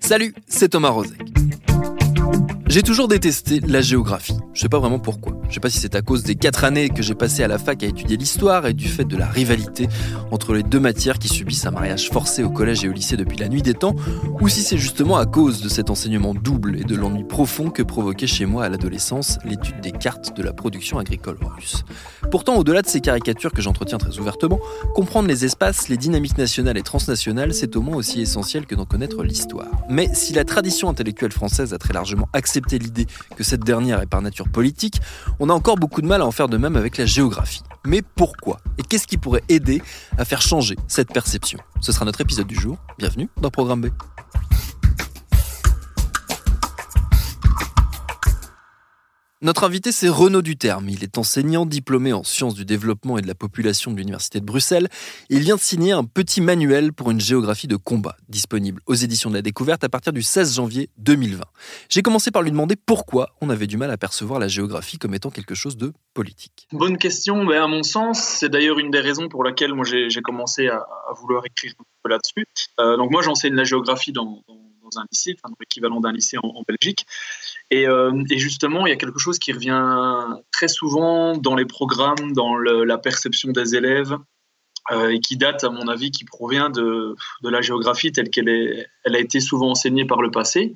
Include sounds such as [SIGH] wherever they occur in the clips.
Salut, c'est Thomas Rozek. J'ai toujours détesté la géographie. Je sais pas vraiment pourquoi. Je sais pas si c'est à cause des quatre années que j'ai passées à la fac à étudier l'histoire et du fait de la rivalité entre les deux matières qui subissent un mariage forcé au collège et au lycée depuis la nuit des temps, ou si c'est justement à cause de cet enseignement double et de l'ennui profond que provoquait chez moi à l'adolescence l'étude des cartes de la production agricole russe. Pourtant, au-delà de ces caricatures que j'entretiens très ouvertement, comprendre les espaces, les dynamiques nationales et transnationales, c'est au moins aussi essentiel que d'en connaître l'histoire. Mais si la tradition intellectuelle française a très largement accepté l'idée que cette dernière est par nature politique, on a encore beaucoup de mal à en faire de même avec la géographie. Mais pourquoi Et qu'est-ce qui pourrait aider à faire changer cette perception? Ce sera notre épisode du jour. Bienvenue dans Programme B. Notre invité, c'est Renaud Duterme. Il est enseignant diplômé en sciences du développement et de la population de l'Université de Bruxelles. Il vient de signer un petit manuel pour une géographie de combat, disponible aux éditions de la découverte à partir du 16 janvier 2020. J'ai commencé par lui demander pourquoi on avait du mal à percevoir la géographie comme étant quelque chose de politique. Bonne question, mais à mon sens, c'est d'ailleurs une des raisons pour laquelle j'ai commencé à, vouloir écrire là-dessus. Euh, donc moi j'enseigne la géographie dans un lycée, enfin, l'équivalent d'un lycée en, Belgique. Et, euh, et, justement, il y a quelque chose qui revient très souvent dans les programmes, dans la perception des élèves, euh, et qui date, à mon avis, qui provient de, de la géographie telle qu'elle elle a été souvent enseignée par le passé,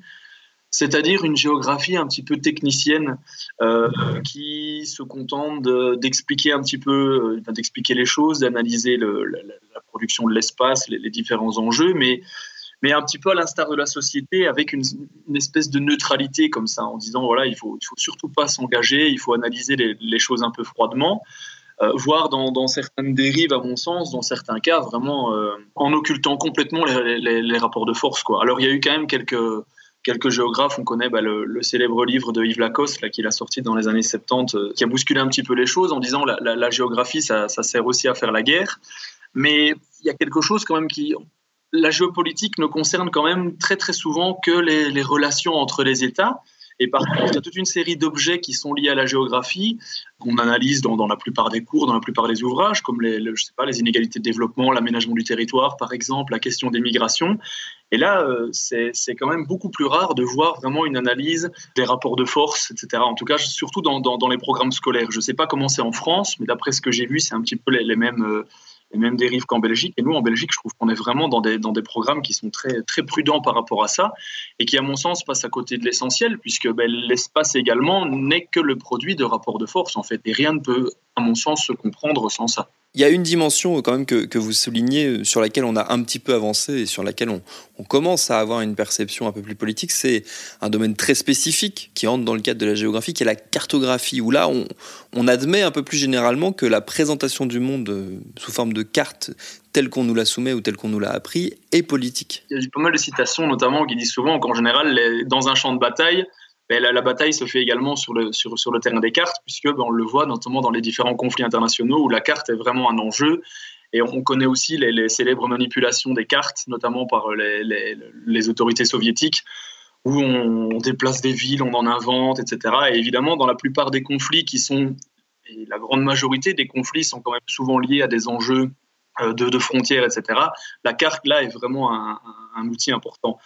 c'est-à-dire une géographie un petit peu technicienne euh, qui se contente d'expliquer un petit peu, d'expliquer les choses, d'analyser la, la, production de l'espace, les, les, différents enjeux, mais mais un petit peu à l'instar de la société, avec une, espèce de neutralité comme ça, en disant voilà, il faut, il faut surtout pas s'engager, il faut analyser les, choses un peu froidement, euh, voire dans, certaines dérives, à mon sens, dans certains cas, vraiment euh, en occultant complètement les, rapports de force. Quoi. Alors il y a eu quand même quelques quelques géographes, on connaît bah, le, célèbre livre de Yves Lacoste là, qu'il a sorti dans les années 70, euh, qui a bousculé un petit peu les choses en disant la, géographie, ça, sert aussi à faire la guerre. Mais il y a quelque chose quand même qui, la géopolitique ne concerne quand même très très souvent que les, relations entre les États. Et par contre, il y a toute une série d'objets qui sont liés à la géographie, qu'on analyse dans, la plupart des cours, dans la plupart des ouvrages, comme les, le, je sais pas, les inégalités de développement, l'aménagement du territoire, par exemple, la question des migrations. Et là, euh, c'est quand même beaucoup plus rare de voir vraiment une analyse des rapports de force, etc. En tout cas, surtout dans, dans, les programmes scolaires. Je ne sais pas comment c'est en France, mais d'après ce que j'ai vu, c'est un petit peu les, les mêmes... Euh, les mêmes dérives qu'en Belgique. Et nous, en Belgique, je trouve qu'on est vraiment dans des, dans des programmes qui sont très, très prudents par rapport à ça et qui, à mon sens, passent à côté de l'essentiel, puisque ben, l'espace également n'est que le produit de rapports de force, en fait. Et rien ne peut, à mon sens, se comprendre sans ça. Il y a une dimension quand même que, que, vous soulignez, sur laquelle on a un petit peu avancé et sur laquelle on, on commence à avoir une perception un peu plus politique, c'est un domaine très spécifique qui entre dans le cadre de la géographie, qui est la cartographie, où là on, on admet un peu plus généralement que la présentation du monde euh, sous forme de carte telle qu'on nous la soumet ou telle qu'on nous l'a appris est politique. Il y a pas mal de citations notamment qui disent souvent qu'en général, dans un champ de bataille, la, bataille se fait également sur le, terrain des cartes, puisque ben, on le voit notamment dans les différents conflits internationaux où la carte est vraiment un enjeu. Et on connaît aussi les, célèbres manipulations des cartes, notamment par les, autorités soviétiques, où on déplace des villes, on en invente, etc. Et évidemment, dans la plupart des conflits qui sont, et la grande majorité des conflits sont quand même souvent liés à des enjeux euh, de, frontières, etc. La carte, là, est vraiment un, un outil important.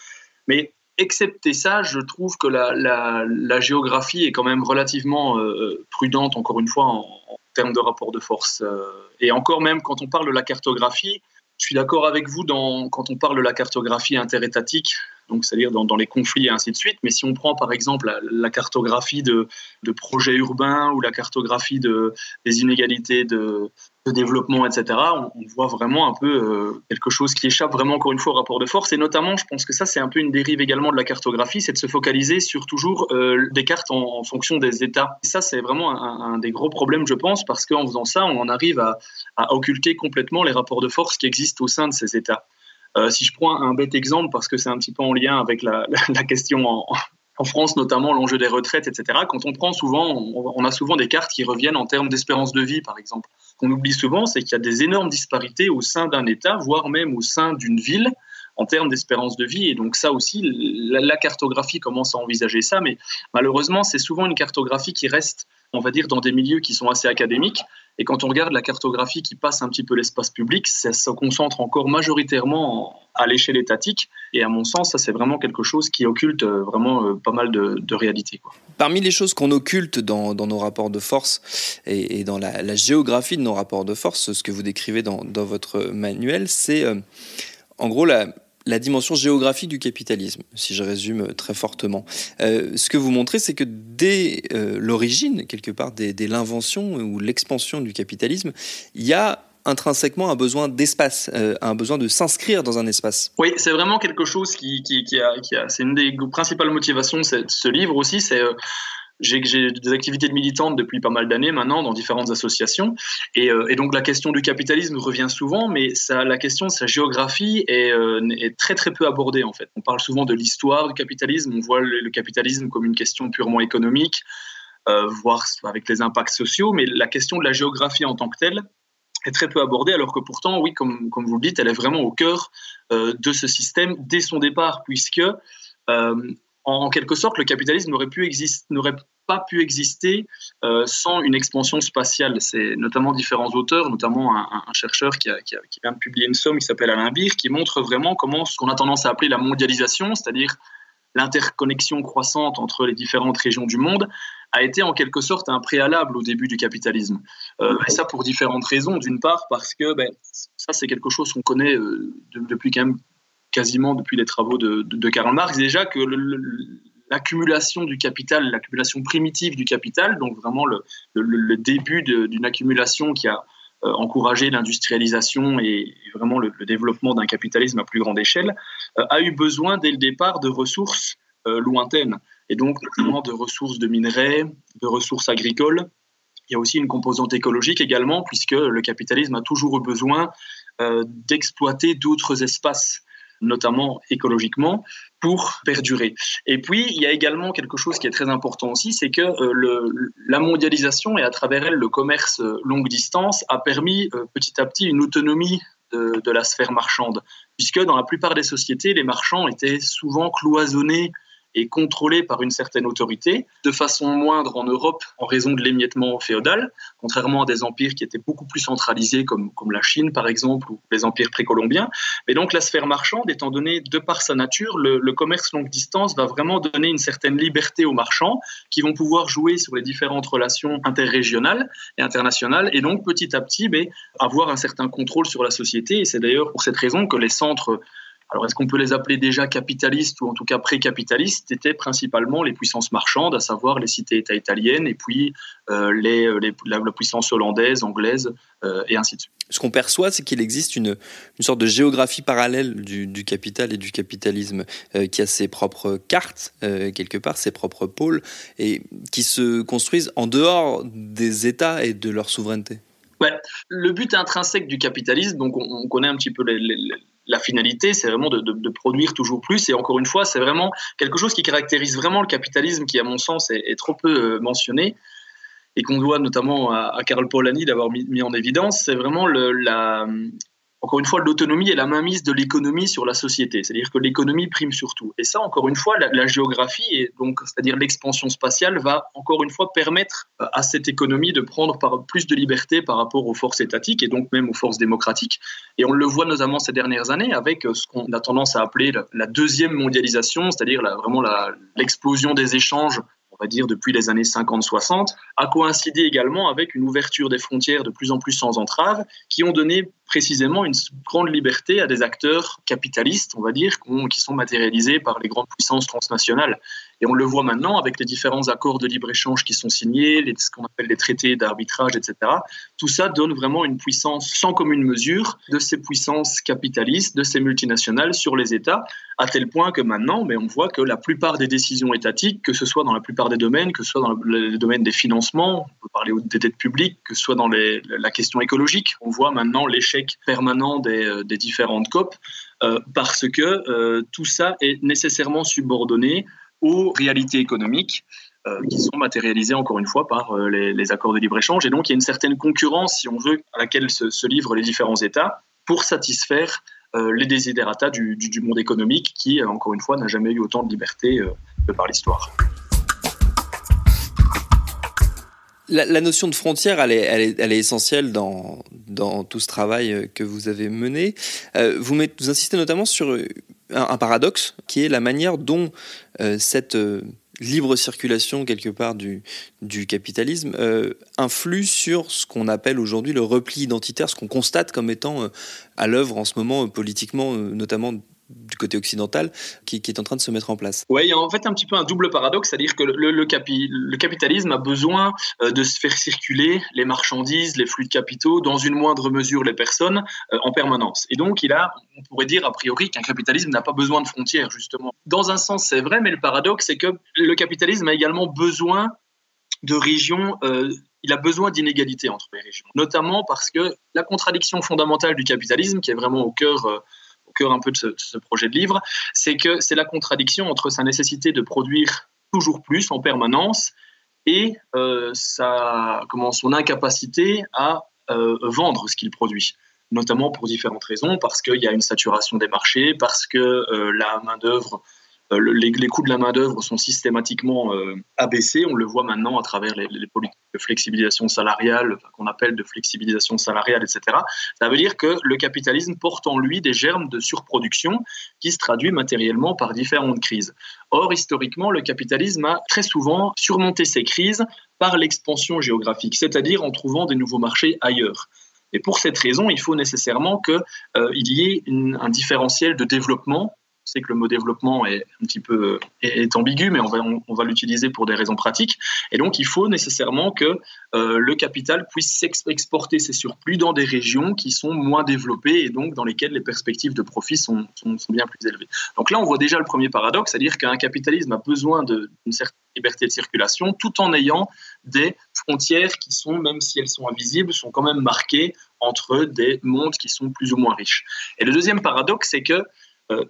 Mais excepté ça, je trouve que la, géographie est quand même relativement euh, prudente, encore une fois, en, en, termes de rapport de force. Euh, et encore même, quand on parle de la cartographie, je suis d'accord avec vous dans, quand on parle de la cartographie interétatique. Donc c'est-à-dire dans, les conflits et ainsi de suite. Mais si on prend par exemple la, cartographie de, projets urbains ou la cartographie de, des inégalités de, développement, etc., on, voit vraiment un peu euh, quelque chose qui échappe vraiment encore une fois au rapport de force. Et notamment, je pense que ça, c'est un peu une dérive également de la cartographie, c'est de se focaliser sur toujours euh, des cartes en, fonction des États. Et ça, c'est vraiment un, des gros problèmes, je pense, parce qu'en faisant ça, on en arrive à, à occulter complètement les rapports de force qui existent au sein de ces États. Euh, si je prends un bête exemple, parce que c'est un petit peu en lien avec la, question en, France, notamment l'enjeu des retraites, etc. Quand on prend souvent, on, a souvent des cartes qui reviennent en termes d'espérance de vie, par exemple. Ce qu'on oublie souvent, c'est qu'il y a des énormes disparités au sein d'un État, voire même au sein d'une ville, en termes d'espérance de vie. Et donc ça aussi, la, cartographie commence à envisager ça, mais malheureusement, c'est souvent une cartographie qui reste, on va dire, dans des milieux qui sont assez académiques. Et quand on regarde la cartographie qui passe un petit peu l'espace public, ça se concentre encore majoritairement à l'échelle étatique. Et à mon sens, ça c'est vraiment quelque chose qui occulte euh, vraiment euh, pas mal de, de réalités. Parmi les choses qu'on occulte dans, nos rapports de force et, dans la, géographie de nos rapports de force, ce que vous décrivez dans, votre manuel, c'est euh, en gros la, la dimension géographique du capitalisme, si je résume très fortement. Euh, ce que vous montrez, c'est que dès euh, l'origine, quelque part, dès, l'invention ou l'expansion du capitalisme, il y a intrinsèquement un besoin d'espace, euh, un besoin de s'inscrire dans un espace. Oui, c'est vraiment quelque chose qui, qui, a, qui a c'est une des principales motivations de ce livre aussi, c'est j'ai des activités de militante depuis pas mal d'années maintenant dans différentes associations. Et, euh, et, donc la question du capitalisme revient souvent, mais ça, la question de sa géographie est, euh, est, très très peu abordée en fait. On parle souvent de l'histoire du capitalisme, on voit le, capitalisme comme une question purement économique, euh, voire avec les impacts sociaux, mais la question de la géographie en tant que telle est très peu abordée, alors que pourtant, oui, comme, comme vous le dites, elle est vraiment au cœur de ce système dès son départ, puisque en quelque sorte, le capitalisme n'aurait pas pu exister euh, sans une expansion spatiale. C'est notamment différents auteurs, notamment un, chercheur qui, vient de publier une somme qui s'appelle Alain Bir, qui montre vraiment comment ce qu'on a tendance à appeler la mondialisation, c'est-à-dire l'interconnexion croissante entre les différentes régions du monde, a été en quelque sorte un préalable au début du capitalisme. Euh, et ça pour différentes raisons. D'une part parce que ben, ça c'est quelque chose qu'on connaît euh, depuis quand même quasiment depuis les travaux de, Karl Marx déjà que l'accumulation du capital, l'accumulation primitive du capital, donc vraiment le, début d'une accumulation qui a euh, encouragé l'industrialisation et vraiment le, développement d'un capitalisme à plus grande échelle, euh, a eu besoin dès le départ de ressources euh, lointaines, et donc notamment de ressources de minerais, de ressources agricoles. Il y a aussi une composante écologique également, puisque le capitalisme a toujours eu besoin d'exploiter d'autres espaces notamment écologiquement, pour perdurer. Et puis, il y a également quelque chose qui est très important aussi, c'est que euh, la mondialisation et à travers elle le commerce euh, longue distance a permis euh, petit à petit une autonomie de, de, la sphère marchande, puisque dans la plupart des sociétés, les marchands étaient souvent cloisonnés est contrôlé par une certaine autorité, de façon moindre en Europe en raison de l'émiettement féodal, contrairement à des empires qui étaient beaucoup plus centralisés comme, comme la Chine par exemple ou les empires précolombiens. Mais donc la sphère marchande, étant donné de par sa nature, le, commerce longue distance va vraiment donner une certaine liberté aux marchands qui vont pouvoir jouer sur les différentes relations interrégionales et internationales et donc petit à petit avoir un certain contrôle sur la société. Et c'est d'ailleurs pour cette raison que les centres alors, est-ce qu'on peut les appeler déjà capitalistes ou en tout cas pré-capitalistes? C'était principalement les puissances marchandes, à savoir les cités-États italiennes et puis euh, les, euh, la, puissance hollandaise, anglaise euh, et ainsi de suite. Ce qu'on perçoit, c'est qu'il existe une, une, sorte de géographie parallèle du, du capital et du capitalisme qui a ses propres cartes, quelque part, ses propres pôles, et qui se construisent en dehors des États et de leur souveraineté. Ouais. Le but intrinsèque du capitalisme, donc on, connaît un petit peu les, la finalité, c'est vraiment de, produire toujours plus. Et encore une fois, c'est vraiment quelque chose qui caractérise vraiment le capitalisme, qui, à mon sens, est, trop peu euh, mentionné et qu'on doit notamment à, Karl Polanyi d'avoir mis, en évidence. C'est vraiment la, encore une fois, l'autonomie et la mainmise de l'économie sur la société. C'est-à-dire que l'économie prime surtout. Et ça, encore une fois, la, géographie, et donc, c'est-à-dire l'expansion spatiale, va encore une fois permettre euh, à cette économie de prendre plus de liberté par rapport aux forces étatiques et donc même aux forces démocratiques. Et on le voit notamment ces dernières années avec euh, ce qu'on a tendance à appeler la, deuxième mondialisation, c'est-à-dire vraiment l'explosion des échanges on va dire depuis les années 50-60, a coïncidé également avec une ouverture des frontières de plus en plus sans entrave, qui ont donné précisément une grande liberté à des acteurs capitalistes, on va dire, qui sont matérialisés par les grandes puissances transnationales. Et on le voit maintenant avec les différents accords de libre-échange qui sont signés, ce qu'on appelle les traités d'arbitrage, etc. Tout ça donne vraiment une puissance sans commune mesure de ces puissances capitalistes, de ces multinationales sur les États, à tel point que maintenant, mais on voit que la plupart des décisions étatiques, que ce soit dans la plupart des domaines, que ce soit dans le, domaine des financements, on peut parler des dettes publiques, que ce soit dans la question écologique, on voit maintenant l'échec permanent des, euh, différentes COP, euh, parce que euh, tout ça est nécessairement subordonné aux réalités économiques qui sont matérialisées encore une fois par les, accords de libre-échange. Et donc il y a une certaine concurrence, si on veut, à laquelle se livrent les différents États pour satisfaire euh, les désidératas du, monde économique qui, euh, encore une fois, n'a jamais eu autant de liberté euh, par l'histoire. La, notion de frontière, elle est, essentielle dans, tout ce travail que vous avez mené. vous, insistez notamment sur un, paradoxe qui est la manière dont cette libre circulation quelque part du, du capitalisme euh, influe sur ce qu'on appelle aujourd'hui le repli identitaire, ce qu'on constate comme étant euh, à l'œuvre en ce moment euh, politiquement, notamment du côté occidental qui, est en train de se mettre en place. Oui, il y a en fait un petit peu un double paradoxe, c'est-à-dire que le, capitalisme a besoin euh, de se faire circuler les marchandises, les flux de capitaux, dans une moindre mesure les personnes, euh, en permanence. Et donc, il a, on pourrait dire a priori qu'un capitalisme n'a pas besoin de frontières, justement. Dans un sens, c'est vrai, mais le paradoxe, c'est que le capitalisme a également besoin de régions euh, il a besoin d'inégalités entre les régions, notamment parce que la contradiction fondamentale du capitalisme, qui est vraiment au cœur cœur un peu de ce, projet de livre, c'est que c'est la contradiction entre sa nécessité de produire toujours plus en permanence et euh, sa, comment, son incapacité à euh, vendre ce qu'il produit. Notamment pour différentes raisons, parce qu'il y a une saturation des marchés, parce que euh, la main-d'œuvre euh, les, coûts de la main-d'œuvre sont systématiquement euh, abaissés. On le voit maintenant à travers les, politiques de flexibilisation salariale, qu'on appelle de flexibilisation salariale, etc. Ça veut dire que le capitalisme porte en lui des germes de surproduction qui se traduit matériellement par différentes crises. Or, historiquement, le capitalisme a très souvent surmonté ces crises par l'expansion géographique, c'est-à-dire en trouvant des nouveaux marchés ailleurs. Et pour cette raison, il faut nécessairement qu'il euh, y ait un différentiel de développement sais que le mot développement est un petit peu est, ambigu, mais on va, on, va l'utiliser pour des raisons pratiques. Et donc, il faut nécessairement que euh, le capital puisse exporter ses surplus dans des régions qui sont moins développées et donc dans lesquelles les perspectives de profit sont, sont, bien plus élevées. Donc là, on voit déjà le premier paradoxe, c'est-à-dire qu'un capitalisme a besoin d'une certaine liberté de circulation tout en ayant des frontières qui sont, même si elles sont invisibles, sont quand même marquées entre des mondes qui sont plus ou moins riches. Et le deuxième paradoxe, c'est que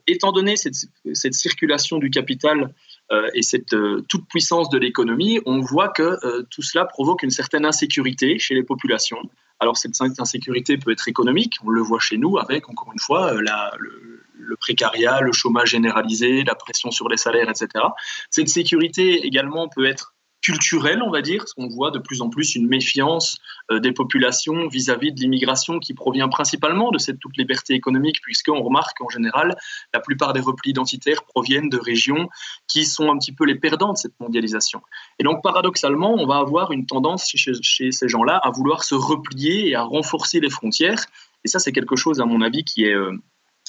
étant donné cette, circulation du capital euh, et cette euh, toute puissance de l'économie, on voit que tout cela provoque une certaine insécurité chez les populations. Alors cette insécurité peut être économique, on le voit chez nous avec, encore une fois, le, le, précariat, le chômage généralisé, la pression sur les salaires, etc. Cette sécurité également peut être culturelle, on va dire, parce qu'on voit de plus en plus une méfiance euh, des populations vis-à-vis de l'immigration qui provient principalement de cette toute liberté économique, puisqu'on remarque qu'en général, la plupart des replis identitaires proviennent de régions qui sont un petit peu les perdants de cette mondialisation. Et donc, paradoxalement, on va avoir une tendance chez, ces gens-là à vouloir se replier et à renforcer les frontières. Et ça, c'est quelque chose, à mon avis, qui est... Euh,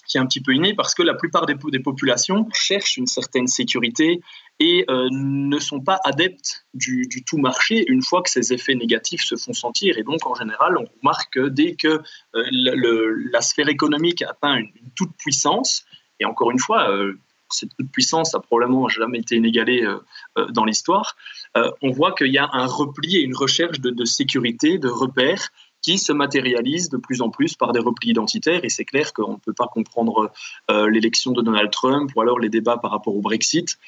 qui est un petit peu inné parce que la plupart des, des populations cherchent une certaine sécurité et euh, ne sont pas adeptes du, tout marché une fois que ces effets négatifs se font sentir. Et donc, en général, on remarque que dès que euh, la sphère économique atteint une, toute puissance, et encore une fois, euh, cette toute puissance a probablement jamais été inégalée dans l'histoire, on voit qu'il y a un repli et une recherche de sécurité, de repères qui se matérialise de plus en plus par des replis identitaires. Et c'est clair qu'on ne peut pas comprendre euh, l'élection de Donald Trump ou alors les débats par rapport au Brexit.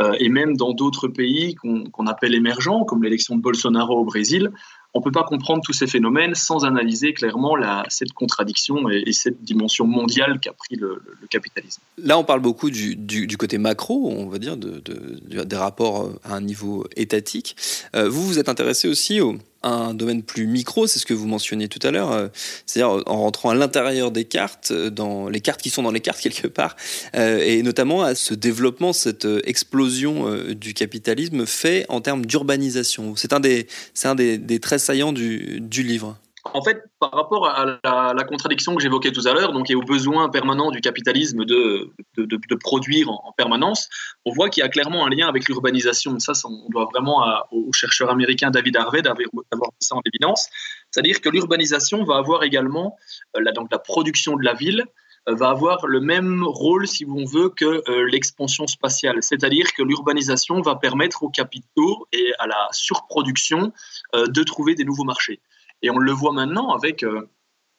Euh, et même dans d'autres pays qu'on appelle émergents, comme l'élection de Bolsonaro au Brésil, on ne peut pas comprendre tous ces phénomènes sans analyser clairement la, cette contradiction et, cette dimension mondiale qu'a pris le, capitalisme. Là, on parle beaucoup du, côté macro, on va dire, de, des rapports à un niveau étatique. Euh, vous, vous êtes intéressé aussi au, un domaine plus micro, c'est ce que vous mentionniez tout à l'heure, euh, c'est-à-dire en rentrant à l'intérieur des cartes, euh, dans les cartes qui sont dans les cartes [LAUGHS] quelque part, euh, et notamment à ce développement, cette explosion du capitalisme fait en termes d'urbanisation. C'est un des, un des traits saillants du, du livre. En fait, par rapport à la, contradiction que j'évoquais tout à l'heure, donc et au besoin permanent du capitalisme de, de, produire en, permanence, on voit qu'il y a clairement un lien avec l'urbanisation. Ça, on doit vraiment au chercheur américain David Harvey d'avoir mis ça en évidence. C'est-à-dire que l'urbanisation va avoir également, euh, la, donc la production de la ville, euh, va avoir le même rôle, si on veut, que euh, l'expansion spatiale. C'est-à-dire que l'urbanisation va permettre aux capitaux et à la surproduction de trouver des nouveaux marchés. Et on le voit maintenant avec euh,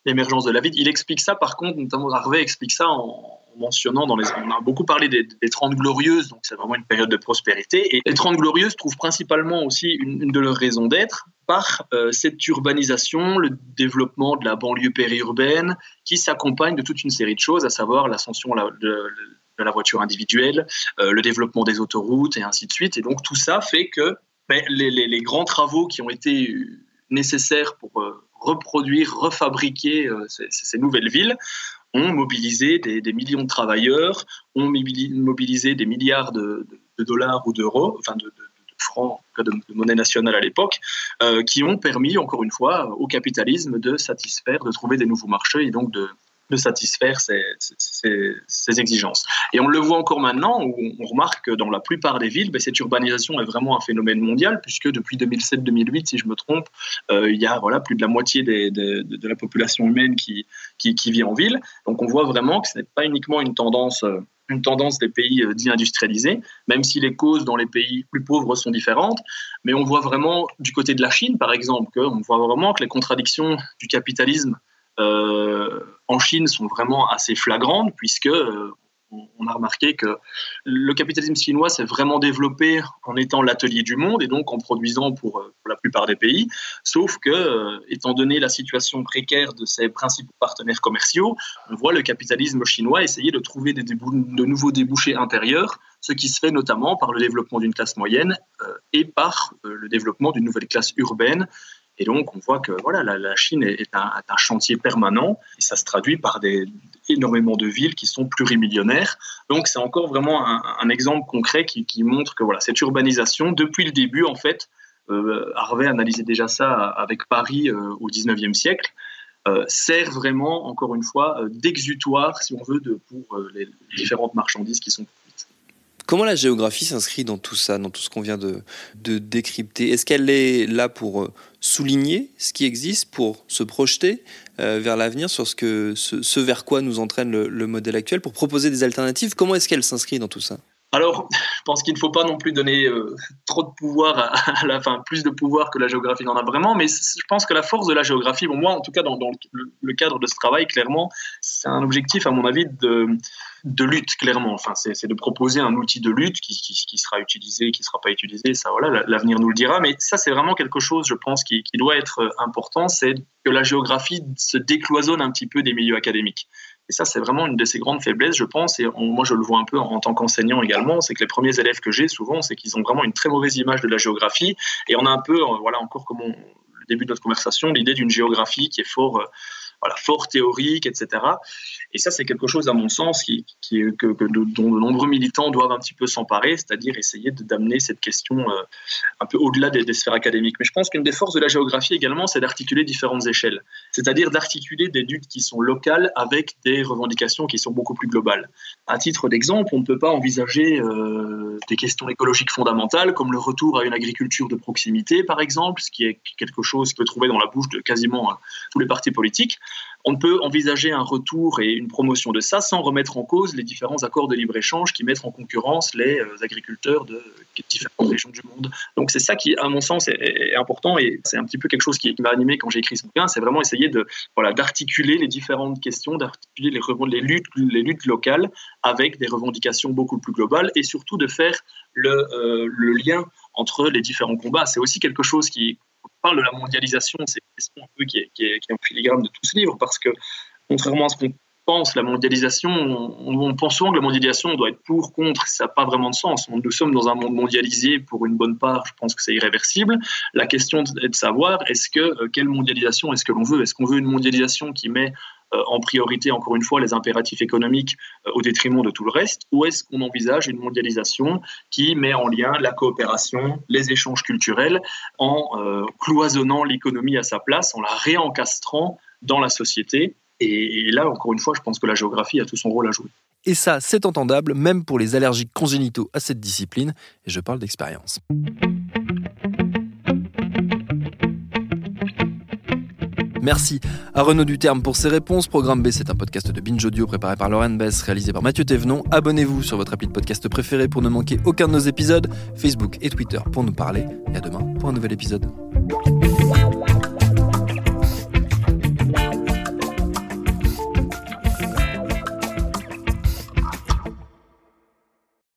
l'émergence de la ville. Il explique ça, par contre, notamment Harvey explique ça en mentionnant dans les. On a beaucoup parlé des, des 30 glorieuses, donc c'est vraiment une période de prospérité. Et les 30 glorieuses trouvent principalement aussi une, de leurs raisons d'être par euh, cette urbanisation, le développement de la banlieue périurbaine, qui s'accompagne de toute une série de choses, à savoir l'ascension de, la voiture individuelle, euh, le développement des autoroutes et ainsi de suite. Et donc tout ça fait que ben, les, grands travaux qui ont été nécessaires pour euh, reproduire, refabriquer euh, ces, nouvelles villes ont mobilisé des, millions de travailleurs, ont mobilisé des milliards de, dollars ou d'euros, enfin de, francs, de, monnaie nationale à l'époque, euh, qui ont permis, encore une fois, au capitalisme de satisfaire, de trouver des nouveaux marchés et donc de, de satisfaire ces, exigences. Et on le voit encore maintenant, où on remarque que dans la plupart des villes, ben, cette urbanisation est vraiment un phénomène mondial, puisque depuis 2007-2008, si je me trompe, euh, il y a voilà, plus de la moitié de, la population humaine qui, vit en ville. Donc on voit vraiment que ce n'est pas uniquement une tendance... Euh, une tendance des pays euh, dits industrialisés, même si les causes dans les pays plus pauvres sont différentes. Mais on voit vraiment du côté de la Chine, par exemple, qu'on voit vraiment que les contradictions du capitalisme en Chine sont vraiment assez flagrantes, puisque euh, on a remarqué que le capitalisme chinois s'est vraiment développé en étant l'atelier du monde et donc en produisant pour, la plupart des pays, sauf que, euh, étant donné la situation précaire de ses principaux partenaires commerciaux, on voit le capitalisme chinois essayer de trouver de nouveaux débouchés intérieurs, ce qui se fait notamment par le développement d'une classe moyenne et par le développement d'une nouvelle classe urbaine et donc, on voit que voilà, la, Chine est un, chantier permanent et ça se traduit par des, énormément de villes qui sont plurimillionnaires. Donc, c'est encore vraiment un, exemple concret qui, montre que voilà, cette urbanisation, depuis le début, en fait, euh, Harvey analysait déjà ça avec Paris euh, au 19e siècle, euh, sert vraiment, encore une fois, d'exutoire, si on veut, pour les différentes marchandises qui sont Comment la géographie s'inscrit dans tout ça, dans tout ce qu'on vient de, décrypter? Est-ce qu'elle est là pour euh, souligner ce qui existe, pour se projeter euh, vers l'avenir sur ce, que, ce, vers quoi nous entraîne le, modèle actuel, pour proposer des alternatives? Comment est-ce qu'elle s'inscrit dans tout ça? Alors, je pense qu'il ne faut pas non plus donner euh, trop de pouvoir à, la fin, plus de pouvoir que la géographie n'en a vraiment, mais je pense que la force de la géographie, bon, moi en tout cas dans, le, cadre de ce travail, clairement, c'est un objectif à mon avis de, de lutte, clairement. Enfin, c'est de proposer un outil de lutte qui, qui, sera utilisé, qui ne sera pas utilisé, ça voilà, l'avenir nous le dira, mais ça c'est vraiment quelque chose, je pense, qui, qui doit être important, c'est que la géographie se décloisonne un petit peu des milieux académiques. Et ça, c'est vraiment une de ses grandes faiblesses, je pense. Et moi, je le vois un peu en, tant qu'enseignant également. C'est que les premiers élèves que j'ai, souvent, c'est qu'ils ont vraiment une très mauvaise image de la géographie. Et on a un peu, euh, voilà, encore comme le début de notre conversation, l'idée d'une géographie qui est fort, euh, voilà, fort théorique, etc. Et ça, c'est quelque chose, à mon sens, qui, que, dont de nombreux militants doivent un petit peu s'emparer, c'est-à-dire essayer d'amener cette question euh, un peu au-delà des, sphères académiques. Mais je pense qu'une des forces de la géographie également, c'est d'articuler différentes échelles, c'est-à-dire d'articuler des luttes qui sont locales avec des revendications qui sont beaucoup plus globales. À titre d'exemple, on ne peut pas envisager euh, des questions écologiques fondamentales comme le retour à une agriculture de proximité, par exemple, ce qui est quelque chose qu'on peut trouver dans la bouche de quasiment euh, tous les partis politiques. On ne peut envisager un retour et une promotion de ça sans remettre en cause les différents accords de libre-échange qui mettent en concurrence les euh, agriculteurs de différentes régions du monde. Donc c'est ça qui, à mon sens, est, important et c'est un petit peu quelque chose qui, m'a animé quand j'ai écrit ce bouquin, c'est vraiment essayer de voilà d'articuler les différentes questions, d'articuler les, les, luttes, les luttes locales avec des revendications beaucoup plus globales et surtout de faire le, euh, le lien entre les différents combats. C'est aussi quelque chose qui, parle de la mondialisation, c'est question un peu qui est, qui, est, en filigrane de tout ce livre, parce que contrairement à ce qu'on pense la mondialisation, on, pense souvent que la mondialisation doit être pour, contre, ça n'a pas vraiment de sens. Nous sommes dans un monde mondialisé pour une bonne part, je pense que c'est irréversible. La question est de savoir, est-ce que, euh, quelle mondialisation est-ce que l'on veut? Est-ce qu'on veut une mondialisation qui met en priorité, encore une fois, les impératifs économiques euh, au détriment de tout le reste Ou est-ce qu'on envisage une mondialisation qui met en lien la coopération, les échanges culturels, en cloisonnant l'économie à sa place, en la réencastrant dans la société? Et, là, encore une fois, je pense que la géographie a tout son rôle à jouer. Et ça, c'est entendable, même pour les allergiques congénitaux à cette discipline, et je parle d'expérience. Merci à Renaud Duterme pour ses réponses. Programme B, c'est un podcast de Binge Audio préparé par Lauren Bess, réalisé par Mathieu Thévenon. Abonnez-vous sur votre appli de podcast préféré pour ne manquer aucun de nos épisodes, Facebook et Twitter pour nous parler. Et à demain pour un nouvel épisode.